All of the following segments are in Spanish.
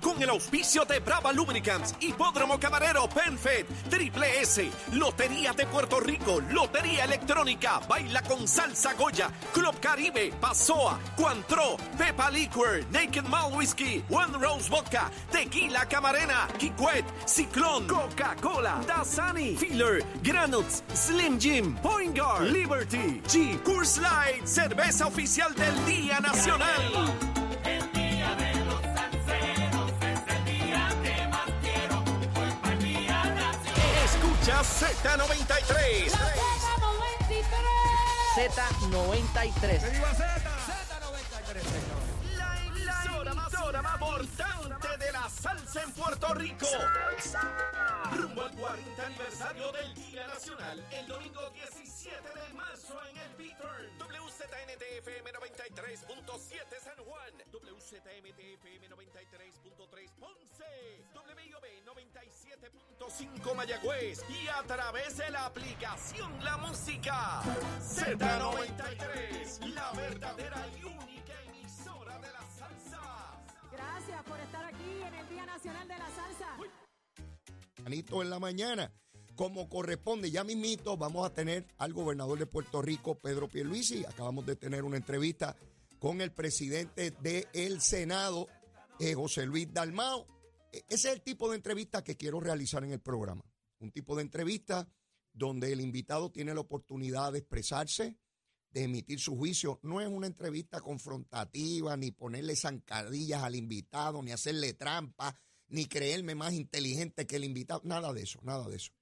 Con el auspicio de Brava Lubricants, Hipódromo Camarero, PenFed, Triple S, Lotería de Puerto Rico, Lotería Electrónica, Baila con Salsa Goya, Club Caribe, Pasoa, Cuantro, Pepa Liquor, Naked Malt Whiskey, One Rose Vodka, Tequila Camarena, Kikwet, Ciclón, Coca-Cola, Dasani, Filler, Granuts, Slim Jim, Point Guard, Liberty, G, Coors Light, cerveza oficial del Día Nacional. Escucha Z93. Z93. La emisora más, más importante de la salsa en Puerto Rico. Rumbo al 40 aniversario del Día Nacional, el domingo 17 de marzo en el Beaturn. WZNTFM 93.7 San Juan, WZMTFM 93.3 Ponce, WIOB 97.5 Mayagüez y a través de la aplicación La Música. Z93, la verdadera y única emisora de la salsa. Gracias por estar aquí en el Día Nacional de la Salsa. Anito en la mañana. Como corresponde, ya mismito vamos a tener al gobernador de Puerto Rico, Pedro Pierluisi. Acabamos de tener una entrevista con el presidente del Senado, eh, José Luis Dalmao. E- Ese es el tipo de entrevista que quiero realizar en el programa. Un tipo de entrevista donde el invitado tiene la oportunidad de expresarse, de emitir su juicio. No es una entrevista confrontativa, ni ponerle zancadillas al invitado, ni hacerle trampa, ni creerme más inteligente que el invitado. Nada de eso, nada de eso.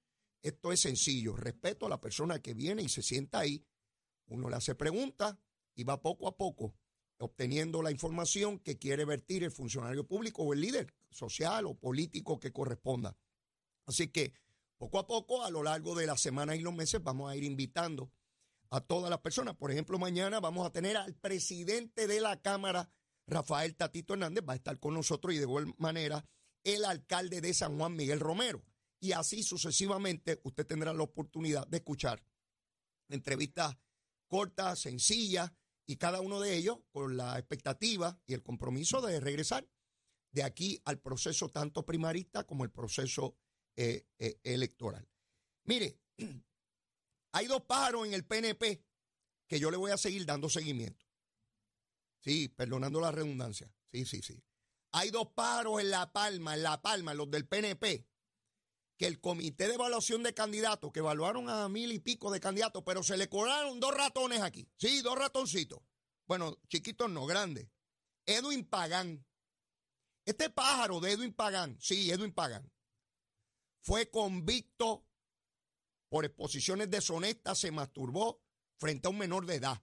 Esto es sencillo. Respeto a la persona que viene y se sienta ahí. Uno le hace preguntas y va poco a poco obteniendo la información que quiere vertir el funcionario público o el líder social o político que corresponda. Así que poco a poco, a lo largo de la semana y los meses, vamos a ir invitando a todas las personas. Por ejemplo, mañana vamos a tener al presidente de la Cámara, Rafael Tatito Hernández, va a estar con nosotros y de igual manera el alcalde de San Juan, Miguel Romero. Y así sucesivamente usted tendrá la oportunidad de escuchar entrevistas cortas, sencillas, y cada uno de ellos con la expectativa y el compromiso de regresar de aquí al proceso tanto primarista como el proceso eh, eh, electoral. Mire, hay dos pájaros en el PNP que yo le voy a seguir dando seguimiento. Sí, perdonando la redundancia. Sí, sí, sí. Hay dos pájaros en La Palma, en La Palma, los del PNP, que el comité de evaluación de candidatos, que evaluaron a mil y pico de candidatos, pero se le cobraron dos ratones aquí. Sí, dos ratoncitos. Bueno, chiquitos no, grandes. Edwin Pagán. Este pájaro de Edwin Pagán, sí, Edwin Pagán, fue convicto por exposiciones deshonestas, se masturbó frente a un menor de edad.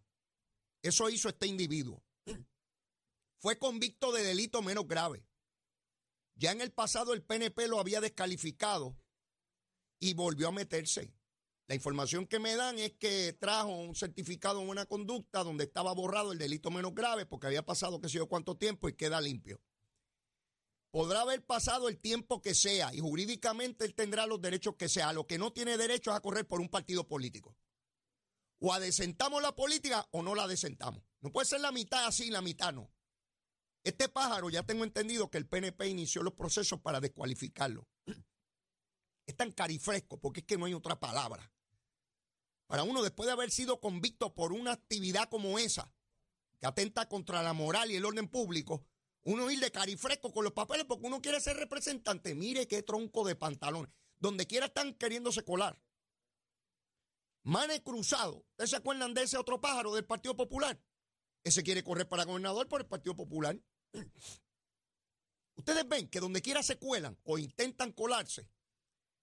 Eso hizo este individuo. Fue convicto de delito menos grave. Ya en el pasado el PNP lo había descalificado y volvió a meterse. La información que me dan es que trajo un certificado en buena conducta donde estaba borrado el delito menos grave porque había pasado qué sé yo cuánto tiempo y queda limpio. Podrá haber pasado el tiempo que sea y jurídicamente él tendrá los derechos que sea. Lo que no tiene derecho es a correr por un partido político. O adesentamos la política o no la adesentamos. No puede ser la mitad así la mitad no. Este pájaro ya tengo entendido que el PNP inició los procesos para descualificarlo. Es tan carifresco porque es que no hay otra palabra. Para uno, después de haber sido convicto por una actividad como esa, que atenta contra la moral y el orden público, uno ir de carifresco con los papeles porque uno quiere ser representante. Mire qué tronco de pantalones. Donde quiera están queriéndose colar. Mane Cruzado. ¿Ustedes se acuerdan de ese otro pájaro del Partido Popular? Ese quiere correr para gobernador por el Partido Popular. Ustedes ven que donde quiera se cuelan o intentan colarse.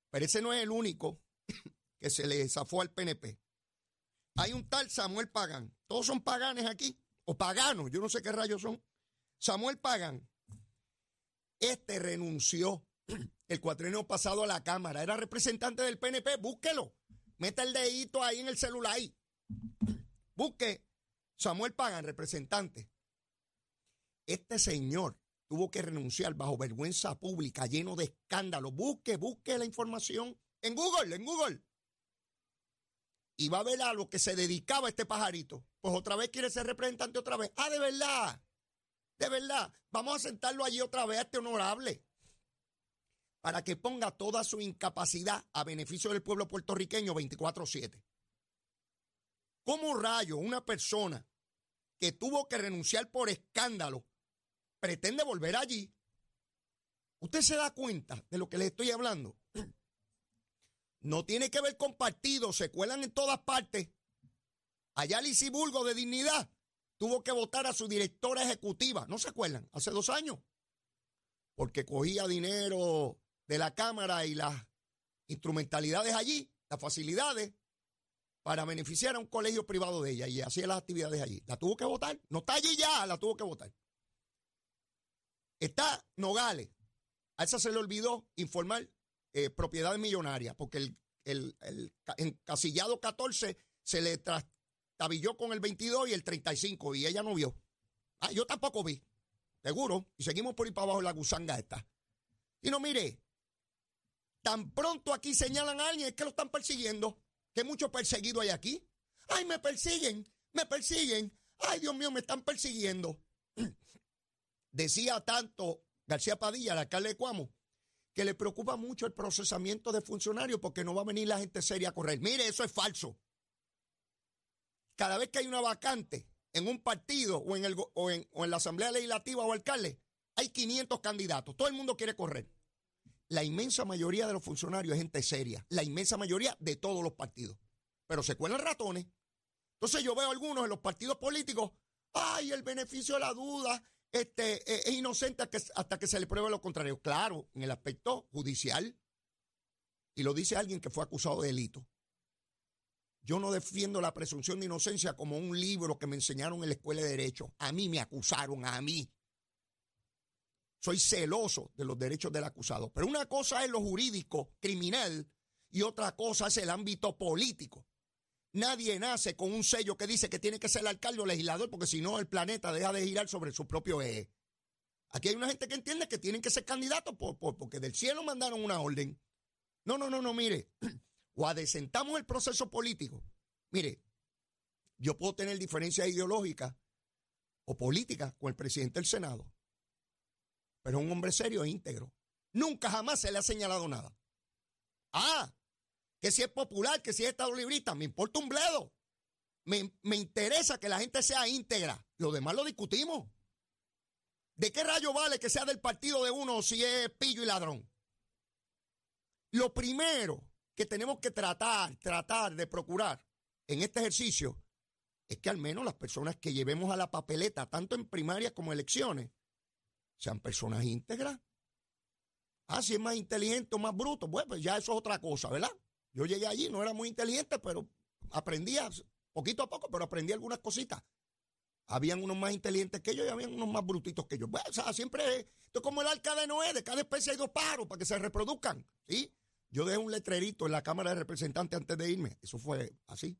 Pero ese no es el único que se le zafó al PNP. Hay un tal Samuel Pagán. Todos son paganes aquí. O paganos. Yo no sé qué rayos son. Samuel Pagán. Este renunció el cuatrenio pasado a la Cámara. Era representante del PNP. Búsquelo. Meta el dedito ahí en el celular. Ahí. Busque Samuel Pagan, representante. Este señor tuvo que renunciar bajo vergüenza pública, lleno de escándalos. Busque, busque la información en Google, en Google. Y va a ver a lo que se dedicaba este pajarito. Pues otra vez quiere ser representante otra vez. Ah, de verdad. De verdad, vamos a sentarlo allí otra vez a este honorable para que ponga toda su incapacidad a beneficio del pueblo puertorriqueño 24/7. ¿Cómo rayo una persona que tuvo que renunciar por escándalo pretende volver allí? ¿Usted se da cuenta de lo que le estoy hablando? No tiene que ver con partidos, se cuelan en todas partes. Allá Lisiburgo de Dignidad tuvo que votar a su directora ejecutiva, ¿no se acuerdan? Hace dos años. Porque cogía dinero de la Cámara y las instrumentalidades allí, las facilidades, para beneficiar a un colegio privado de ella y hacía las actividades allí. La tuvo que votar. No está allí ya, la tuvo que votar. Está Nogales. A esa se le olvidó informar eh, propiedades millonarias, porque el, el, el encasillado 14 se le trastabilló con el 22 y el 35 y ella no vio. Ah, yo tampoco vi, seguro. Y seguimos por ahí para abajo la gusanga esta. Y no, mire, tan pronto aquí señalan a alguien es que lo están persiguiendo, que mucho perseguido hay aquí. Ay, me persiguen, me persiguen. Ay, Dios mío, me están persiguiendo. Decía tanto García Padilla, el alcalde de Cuamo, que le preocupa mucho el procesamiento de funcionarios porque no va a venir la gente seria a correr. Mire, eso es falso. Cada vez que hay una vacante en un partido o en, el, o en, la Asamblea Legislativa o alcalde, hay 500 candidatos. Todo el mundo quiere correr. La inmensa mayoría de los funcionarios es gente seria. La inmensa mayoría de todos los partidos. Pero se cuelan ratones. Entonces yo veo algunos en los partidos políticos, ay, el beneficio de la duda, este, eh, es inocente hasta que se le pruebe lo contrario. Claro, en el aspecto judicial. Y lo dice alguien que fue acusado de delito. Yo no defiendo la presunción de inocencia como un libro que me enseñaron en la escuela de derecho. A mí me acusaron, a mí. Soy celoso de los derechos del acusado. Pero una cosa es lo jurídico, criminal, y otra cosa es el ámbito político. Nadie nace con un sello que dice que tiene que ser alcalde o legislador, porque si no, el planeta deja de girar sobre su propio eje. Aquí hay una gente que entiende que tienen que ser candidatos por, porque del cielo mandaron una orden. No, no, no, no, mire. O adesentamos el proceso político. Mire, yo puedo tener diferencias ideológicas o políticas con el presidente del Senado, pero es un hombre serio e íntegro. Nunca jamás se le ha señalado nada. Ah, que si es popular, que si es estado librista, me importa un bledo. Me, me, interesa que la gente sea íntegra. Lo demás lo discutimos. ¿De qué rayo vale que sea del partido de uno si es pillo y ladrón? Lo primero que tenemos que tratar, tratar de procurar en este ejercicio es que al menos las personas que llevemos a la papeleta, tanto en primarias como elecciones, sean personas íntegras. Ah, si es más inteligente o más bruto, bueno, pues ya eso es otra cosa, ¿verdad? Yo llegué allí, no era muy inteligente, pero aprendía poquito a poco, pero aprendí algunas cositas. Habían unos más inteligentes que yo y habían unos más brutitos que yo. Bueno, o sea, siempre, esto es como el arca de Noé, de cada especie hay dos pájaros para que se reproduzcan, ¿sí? Yo dejé un letrerito en la Cámara de Representantes antes de irme. Eso fue así.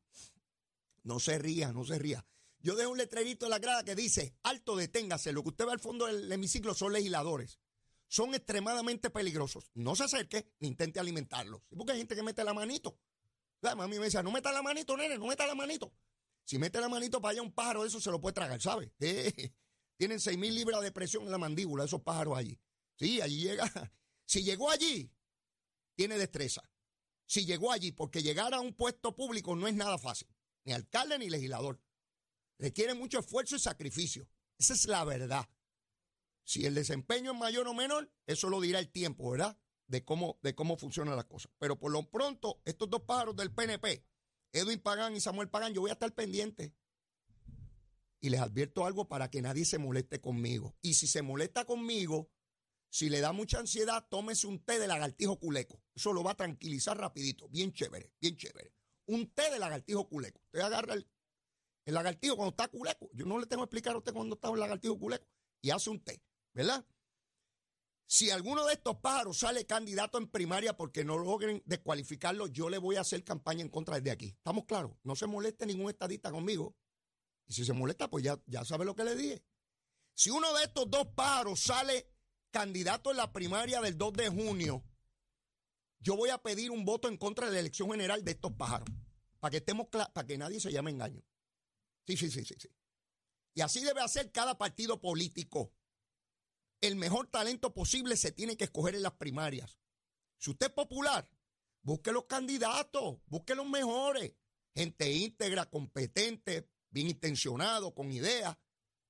No se ría, no se ría. Yo dejé un letrerito en la grada que dice, alto, deténgase. Lo que usted ve al fondo del hemiciclo son legisladores son extremadamente peligrosos. No se acerque ni intente alimentarlos. Porque hay gente que mete la manito. La mami me decía, no meta la manito, nene, no meta la manito. Si mete la manito para allá un pájaro, eso se lo puede tragar, ¿sabe? tienen seis mil libras de presión en la mandíbula, esos pájaros allí. Sí, allí llega. Si llegó allí, tiene destreza. Si llegó allí, porque llegar a un puesto público no es nada fácil. Ni alcalde ni legislador. Requiere mucho esfuerzo y sacrificio. Esa es la verdad. Si el desempeño es mayor o menor, eso lo dirá el tiempo, ¿verdad? De cómo, de cómo funcionan las cosas. Pero por lo pronto, estos dos pájaros del PNP, Edwin Pagán y Samuel Pagán, yo voy a estar pendiente. Y les advierto algo para que nadie se moleste conmigo. Y si se molesta conmigo, si le da mucha ansiedad, tómese un té de lagartijo culeco. Eso lo va a tranquilizar rapidito. Bien chévere, bien chévere. Un té de lagartijo culeco. Usted agarra el, el lagartijo cuando está culeco. Yo no le tengo que explicar a usted cuando está un lagartijo culeco. Y hace un té. ¿verdad? Si alguno de estos pájaros sale candidato en primaria porque no logren descualificarlo, yo le voy a hacer campaña en contra desde aquí. ¿Estamos claros? No se moleste ningún estadista conmigo. Y si se molesta, pues ya, ya sabe lo que le dije. Si uno de estos dos pájaros sale candidato en la primaria del 2 de junio, yo voy a pedir un voto en contra de la elección general de estos pájaros. Para que estemos para que nadie se llame engaño. Sí, sí, sí, sí, sí. Y así debe hacer cada partido político. El mejor talento posible se tiene que escoger en las primarias. Si usted es popular, busque los candidatos, busque los mejores. Gente íntegra, competente, bien intencionado, con ideas,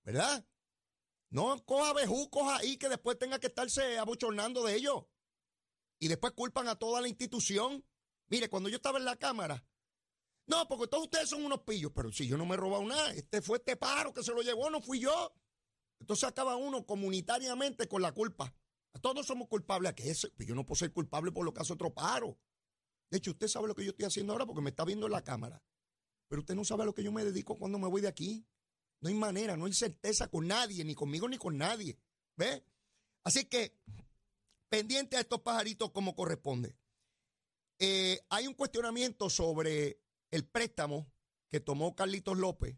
¿verdad? No coja bejucos ahí que después tenga que estarse abochornando de ellos. Y después culpan a toda la institución. Mire, cuando yo estaba en la Cámara, no, porque todos ustedes son unos pillos, pero si yo no me he robado nada, este fue este paro que se lo llevó, no fui yo. Entonces acaba uno comunitariamente con la culpa. Todos somos culpables a que ese, pues yo no puedo ser culpable por lo que hace otro paro. De hecho, usted sabe lo que yo estoy haciendo ahora porque me está viendo en la cámara. Pero usted no sabe a lo que yo me dedico cuando me voy de aquí. No hay manera, no hay certeza con nadie, ni conmigo ni con nadie. ¿Ve? Así que, pendiente a estos pajaritos como corresponde. Eh, hay un cuestionamiento sobre el préstamo que tomó Carlitos López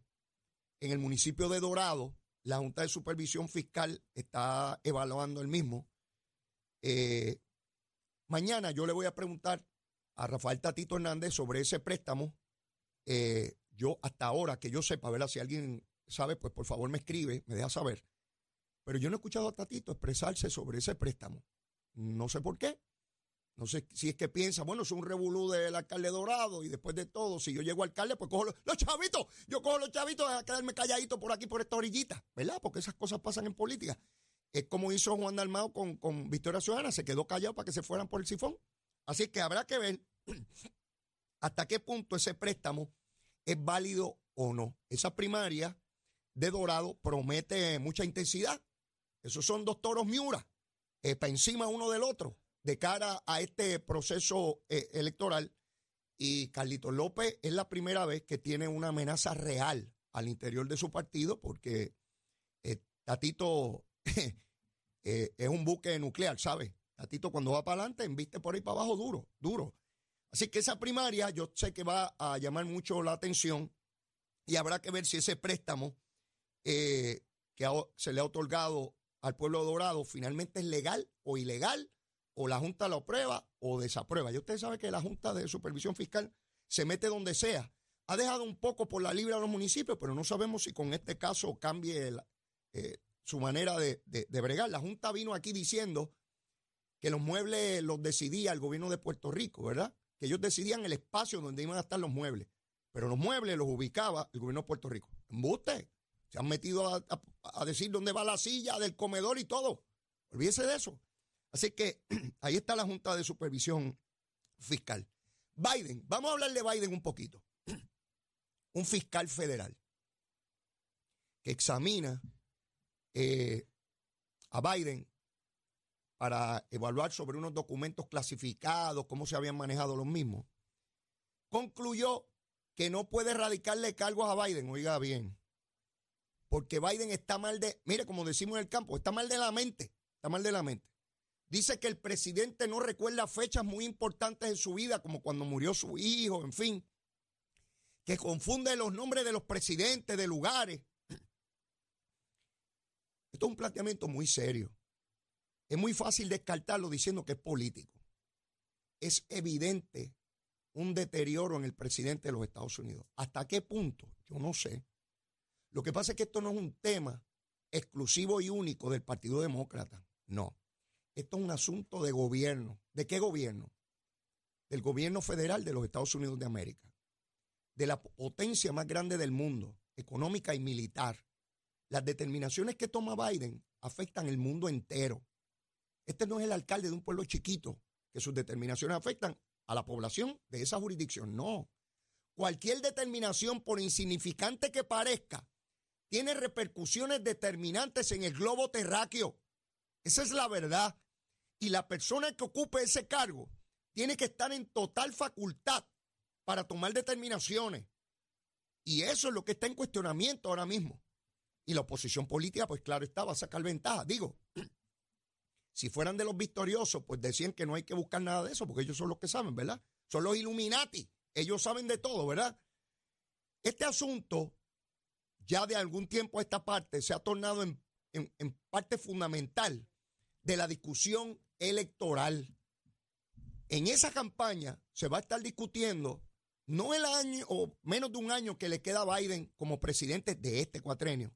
en el municipio de Dorado. La Junta de Supervisión Fiscal está evaluando el mismo. Eh, mañana yo le voy a preguntar a Rafael Tatito Hernández sobre ese préstamo. Eh, yo hasta ahora que yo sepa, ver si alguien sabe, pues por favor me escribe, me deja saber. Pero yo no he escuchado a Tatito expresarse sobre ese préstamo. No sé por qué. No sé si es que piensa, bueno, es un revolú del alcalde Dorado y después de todo, si yo llego alcalde, pues cojo los, chavitos, yo cojo los chavitos a quedarme calladito por aquí, por esta orillita, ¿verdad? Porque esas cosas pasan en política. Es como hizo Juan Dalmao con, con Victoria Ciudadana, se quedó callado para que se fueran por el sifón. Así que habrá que ver hasta qué punto ese préstamo es válido o no. Esa primaria de Dorado promete mucha intensidad. Esos son dos toros miura, eh, para encima uno del otro, de cara a este proceso eh, electoral. Y Carlitos López es la primera vez que tiene una amenaza real al interior de su partido, porque eh, Tatito es un buque nuclear, ¿sabes? Tatito cuando va para adelante, enviste por ahí para abajo duro, duro. Así que esa primaria yo sé que va a llamar mucho la atención y habrá que ver si ese préstamo eh, que se le ha otorgado al pueblo dorado finalmente es legal o ilegal, o la Junta lo aprueba o desaprueba. Y usted sabe que la Junta de Supervisión Fiscal se mete donde sea. Ha dejado un poco por la libre a los municipios, pero no sabemos si con este caso cambie eh, su manera de, de bregar. La Junta vino aquí diciendo que los muebles los decidía el gobierno de Puerto Rico, ¿verdad? Que ellos decidían el espacio donde iban a estar los muebles. Pero los muebles los ubicaba el gobierno de Puerto Rico. Embuste. Se han metido a, decir dónde va la silla del comedor y todo. Olvídese de eso. Así que ahí está la Junta de Supervisión Fiscal. Biden, vamos a hablar de Biden un poquito. Un fiscal federal que examina eh, a Biden para evaluar sobre unos documentos clasificados, cómo se habían manejado los mismos, concluyó que no puede radicarle cargos a Biden, oiga bien, porque Biden está mal de, mire, como decimos en el campo, está mal de la mente, está mal de la mente. Dice que el presidente no recuerda fechas muy importantes en su vida, como cuando murió su hijo, en fin, que confunde los nombres de los presidentes, de lugares. Esto es un planteamiento muy serio. Es muy fácil descartarlo diciendo que es político. Es evidente un deterioro en el presidente de los Estados Unidos. ¿Hasta qué punto? Yo no sé. Lo que pasa es que esto no es un tema exclusivo y único del Partido Demócrata. No. Esto es un asunto de gobierno. ¿De qué gobierno? Del gobierno federal de los Estados Unidos de América. De la potencia más grande del mundo, económica y militar. Las determinaciones que toma Biden afectan el mundo entero. Este no es el alcalde de un pueblo chiquito, que sus determinaciones afectan a la población de esa jurisdicción. No. Cualquier determinación, por insignificante que parezca, tiene repercusiones determinantes en el globo terráqueo. Esa es la verdad. Y la persona que ocupe ese cargo tiene que estar en total facultad para tomar determinaciones. Y eso es lo que está en cuestionamiento ahora mismo. Y la oposición política, pues claro está, va a sacar ventaja. Digo, si fueran de los victoriosos, pues decían que no hay que buscar nada de eso, porque ellos son los que saben, ¿verdad? Son los Illuminati. Ellos saben de todo, ¿verdad? Este asunto ya de algún tiempo esta parte se ha tornado en, parte fundamental de la discusión electoral. En esa campaña se va a estar discutiendo no el año o menos de un año que le queda a Biden como presidente de este cuatrenio,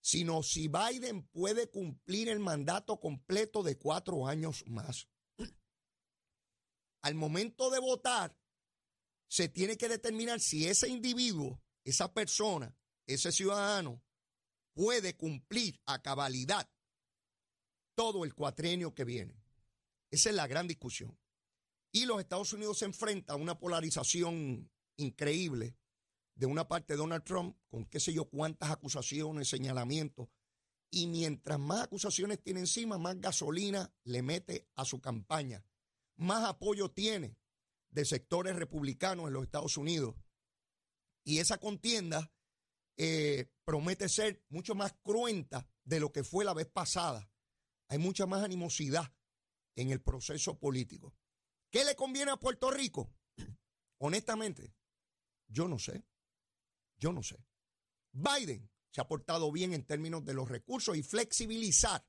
sino si Biden puede cumplir el mandato completo de cuatro años más. Al momento de votar, se tiene que determinar si ese individuo, esa persona, ese ciudadano, puede cumplir a cabalidad todo el cuatrienio que viene. Esa es la gran discusión. Y los Estados Unidos se enfrenta a una polarización increíble de una parte de Donald Trump con qué sé yo cuántas acusaciones, señalamientos. Y mientras más acusaciones tiene encima, más gasolina le mete a su campaña. Más apoyo tiene de sectores republicanos en los Estados Unidos. Y esa contienda eh, promete ser mucho más cruenta de lo que fue la vez pasada. Hay mucha más animosidad en el proceso político. ¿Qué le conviene a Puerto Rico? Honestamente, yo no sé. Yo no sé. Biden se ha portado bien en términos de los recursos y flexibilizar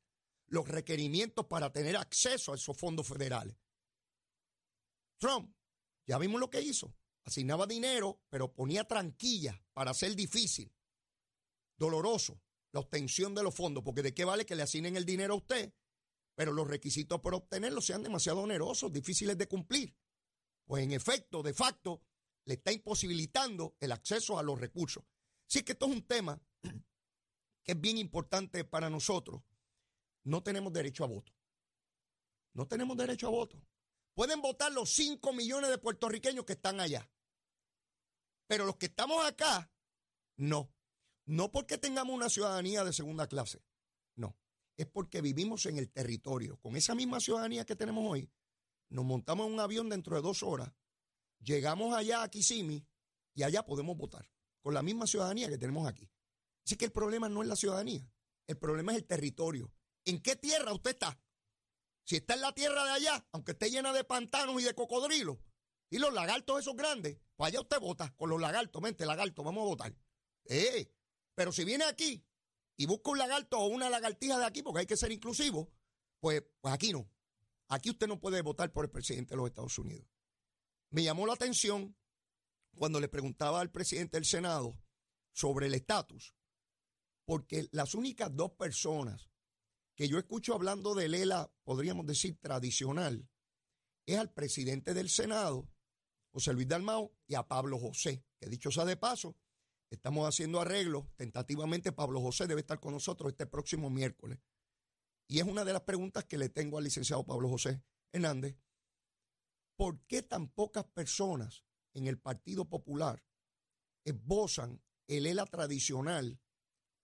los requerimientos para tener acceso a esos fondos federales. Trump, ya vimos lo que hizo. Asignaba dinero, pero ponía tranquilla para hacer difícil, doloroso, la obtención de los fondos, porque de qué vale que le asignen el dinero a usted, pero los requisitos para obtenerlo sean demasiado onerosos, difíciles de cumplir. Pues en efecto, de facto, le está imposibilitando el acceso a los recursos. Así que esto es un tema que es bien importante para nosotros. No tenemos derecho a voto. No tenemos derecho a voto. Pueden votar los 5 millones de puertorriqueños que están allá. Pero los que estamos acá, no. No porque tengamos una ciudadanía de segunda clase. No. Es porque vivimos en el territorio. Con esa misma ciudadanía que tenemos hoy, nos montamos en un avión dentro de dos horas Llegamos allá a Kissimmee y allá podemos votar con la misma ciudadanía que tenemos aquí. Así que el problema no es la ciudadanía, el problema es el territorio. ¿En qué tierra usted está? Si está en la tierra de allá, aunque esté llena de pantanos y de cocodrilos, y los lagartos esos grandes, pues allá usted vota con los lagartos, mente, lagarto, vamos a votar. Eh, pero si viene aquí y busca un lagarto o una lagartija de aquí, porque hay que ser inclusivo, pues, pues aquí no. Aquí usted no puede votar por el presidente de los Estados Unidos. Me llamó la atención cuando le preguntaba al presidente del Senado sobre el estatus, porque las únicas dos personas que yo escucho hablando de Lela, podríamos decir tradicional, es al presidente del Senado, José Luis Dalmao, y a Pablo José, que dicho sea de paso, estamos haciendo arreglos, tentativamente Pablo José debe estar con nosotros este próximo miércoles. Y es una de las preguntas que le tengo al licenciado Pablo José Hernández, ¿Por qué tan pocas personas en el Partido Popular esbozan el ELA tradicional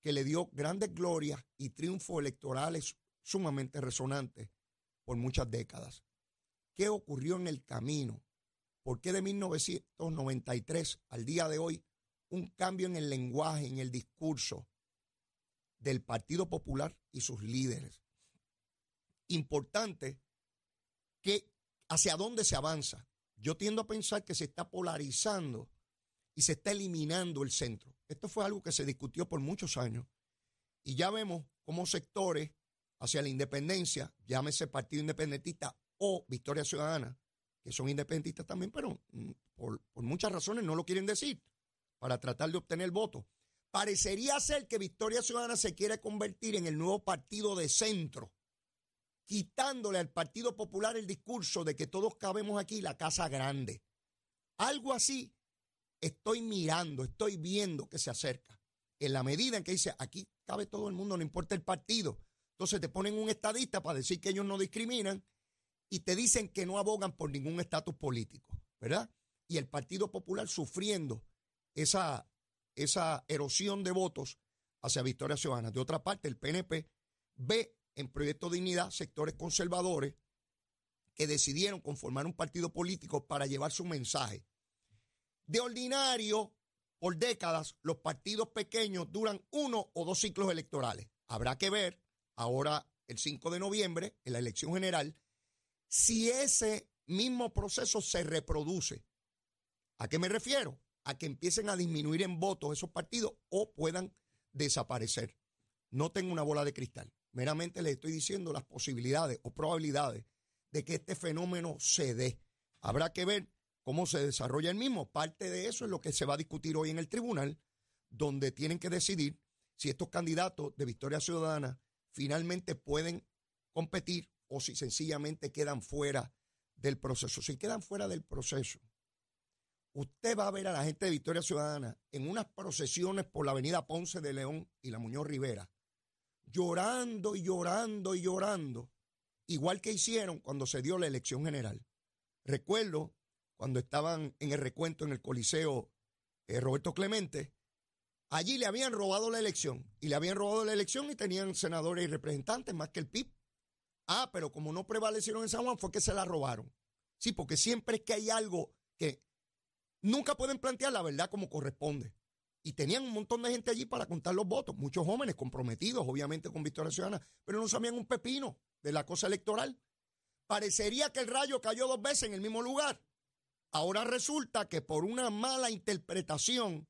que le dio grandes glorias y triunfos electorales sumamente resonantes por muchas décadas? ¿Qué ocurrió en el camino? ¿Por qué de 1993 al día de hoy un cambio en el lenguaje, en el discurso del Partido Popular y sus líderes? Importante que hacia dónde se avanza. Yo tiendo a pensar que se está polarizando y se está eliminando el centro. Esto fue algo que se discutió por muchos años y ya vemos cómo sectores hacia la independencia, llámese Partido Independentista o Victoria Ciudadana, que son independentistas también, pero mm, por, por muchas razones no lo quieren decir, para tratar de obtener votos. Parecería ser que Victoria Ciudadana se quiere convertir en el nuevo partido de centro quitándole al Partido Popular el discurso de que todos cabemos aquí la casa grande. Algo así estoy mirando, estoy viendo que se acerca. En la medida en que dice, aquí cabe todo el mundo, no importa el partido. Entonces te ponen un estadista para decir que ellos no discriminan y te dicen que no abogan por ningún estatus político, ¿verdad? Y el Partido Popular sufriendo esa, esa erosión de votos hacia Victoria Ciudadana. De otra parte, el PNP ve en Proyecto Dignidad sectores conservadores que decidieron conformar un partido político para llevar su mensaje. De ordinario, por décadas, los partidos pequeños duran uno o dos ciclos electorales. Habrá que ver ahora el 5 de noviembre, en la elección general, si ese mismo proceso se reproduce. ¿A qué me refiero? A que empiecen a disminuir en votos esos partidos o puedan desaparecer. No tengo una bola de cristal. Meramente le estoy diciendo las posibilidades o probabilidades de que este fenómeno se dé. Habrá que ver cómo se desarrolla el mismo. Parte de eso es lo que se va a discutir hoy en el tribunal, donde tienen que decidir si estos candidatos de Victoria Ciudadana finalmente pueden competir o si sencillamente quedan fuera del proceso. Si quedan fuera del proceso, usted va a ver a la gente de Victoria Ciudadana en unas procesiones por la avenida Ponce de León y la Muñoz Rivera, llorando y llorando y llorando, igual que hicieron cuando se dio la elección general. Recuerdo cuando estaban en el recuento en el Coliseo eh, Roberto Clemente, allí le habían robado la elección y le habían robado la elección y tenían senadores y representantes más que el PIB. Ah, pero como no prevalecieron en San Juan fue que se la robaron. Sí, porque siempre es que hay algo que nunca pueden plantear la verdad como corresponde. Y tenían un montón de gente allí para contar los votos, muchos jóvenes comprometidos, obviamente, con Victoria Ciudadana, pero no sabían un pepino de la cosa electoral. Parecería que el rayo cayó dos veces en el mismo lugar. Ahora resulta que por una mala interpretación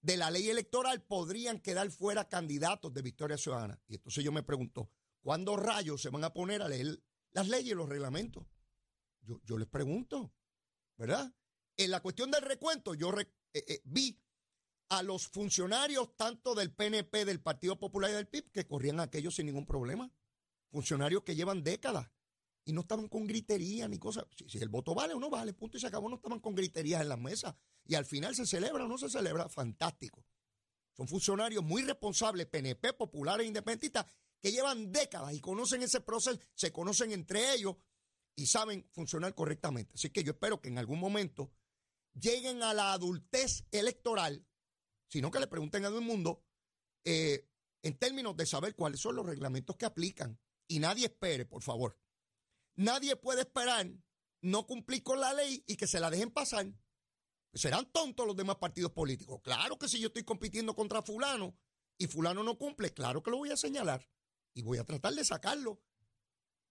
de la ley electoral podrían quedar fuera candidatos de Victoria Ciudadana. Y entonces yo me pregunto, ¿cuándo rayos se van a poner a leer las leyes y los reglamentos? Yo, yo les pregunto, ¿verdad? En la cuestión del recuento, yo eh, eh, vi a los funcionarios tanto del PNP, del Partido Popular y del PIB que corrían aquellos sin ningún problema. Funcionarios que llevan décadas y no estaban con gritería ni cosas. Si, el voto vale o no vale, punto y se acabó, no estaban con griterías en las mesas. Y al final se celebra o no se celebra, fantástico. Son funcionarios muy responsables, PNP, populares, independentistas, que llevan décadas y conocen ese proceso, se conocen entre ellos y saben funcionar correctamente. Así que yo espero que en algún momento lleguen a la adultez electoral, sino que le pregunten a todo el mundo eh, en términos de saber cuáles son los reglamentos que aplican. Y nadie espere, por favor. Nadie puede esperar no cumplir con la ley y que se la dejen pasar. Serán tontos los demás partidos políticos. Claro que si yo estoy compitiendo contra fulano y fulano no cumple, claro que lo voy a señalar y voy a tratar de sacarlo.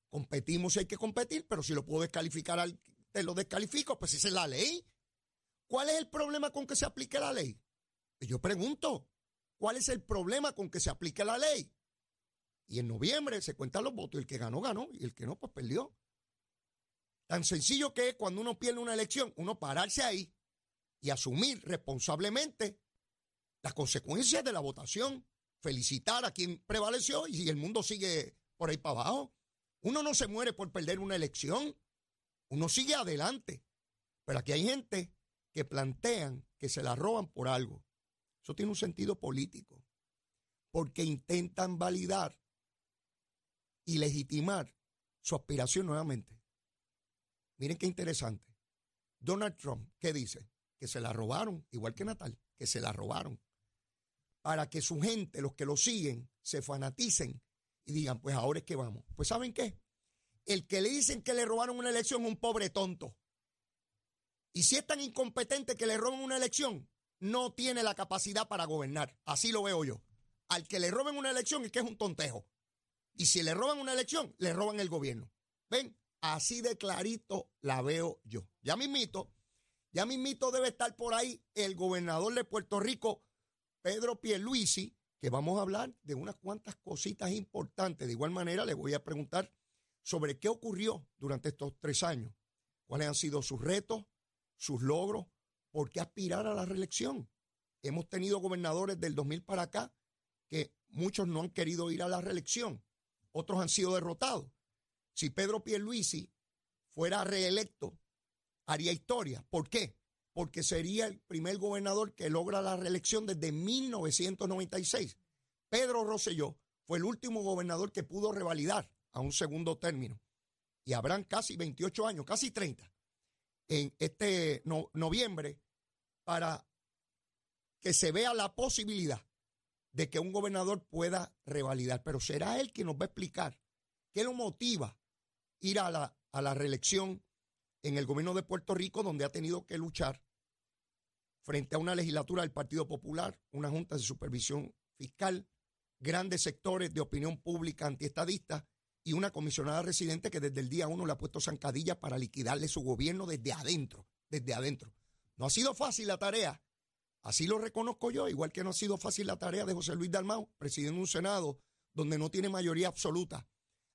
Competimos si hay que competir, pero si lo puedo descalificar, te lo descalifico, pues esa es la ley. ¿Cuál es el problema con que se aplique la ley? Yo pregunto, ¿cuál es el problema con que se aplique la ley? Y en noviembre se cuentan los votos y el que ganó, ganó y el que no, pues perdió. Tan sencillo que es cuando uno pierde una elección, uno pararse ahí y asumir responsablemente las consecuencias de la votación, felicitar a quien prevaleció y el mundo sigue por ahí para abajo. Uno no se muere por perder una elección, uno sigue adelante. Pero aquí hay gente que plantean que se la roban por algo. Eso tiene un sentido político, porque intentan validar y legitimar su aspiración nuevamente. Miren qué interesante. Donald Trump, ¿qué dice? Que se la robaron, igual que Natal, que se la robaron. Para que su gente, los que lo siguen, se fanaticen y digan, pues ahora es que vamos. Pues ¿saben qué? El que le dicen que le robaron una elección es un pobre tonto. Y si es tan incompetente que le roban una elección, no tiene la capacidad para gobernar. Así lo veo yo. Al que le roben una elección es que es un tontejo. Y si le roban una elección, le roban el gobierno. ¿Ven? Así de clarito la veo yo. Ya mismito, ya mismito debe estar por ahí el gobernador de Puerto Rico, Pedro Pierluisi, que vamos a hablar de unas cuantas cositas importantes. De igual manera, le voy a preguntar sobre qué ocurrió durante estos tres años, cuáles han sido sus retos, sus logros, por qué aspirar a la reelección. Hemos tenido gobernadores del 2000 para acá que muchos no han querido ir a la reelección, otros han sido derrotados. Si Pedro Pierluisi fuera reelecto, haría historia. ¿Por qué? Porque sería el primer gobernador que logra la reelección desde 1996. Pedro Rosselló fue el último gobernador que pudo revalidar a un segundo término. Y habrán casi 28 años, casi 30, en este noviembre para que se vea la posibilidad de que un gobernador pueda revalidar. Pero será él quien nos va a explicar qué lo motiva ir a la, a la reelección en el gobierno de Puerto Rico, donde ha tenido que luchar frente a una legislatura del Partido Popular, una junta de supervisión fiscal, grandes sectores de opinión pública antiestadista y una comisionada residente que desde el día uno le ha puesto zancadilla para liquidarle su gobierno desde adentro, desde adentro. No ha sido fácil la tarea, así lo reconozco yo, igual que no ha sido fácil la tarea de José Luis Dalmau, presidiendo un Senado donde no tiene mayoría absoluta.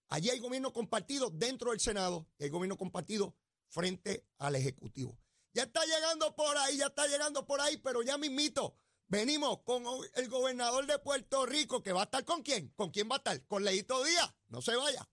Allí hay gobierno compartido dentro del Senado y hay gobierno compartido frente al Ejecutivo. Ya está llegando por ahí, ya está llegando por ahí, pero ya mismito Venimos con el gobernador de Puerto Rico, que va a estar con quién. ¿Con quién va a estar? Con Leito Díaz. No se vaya.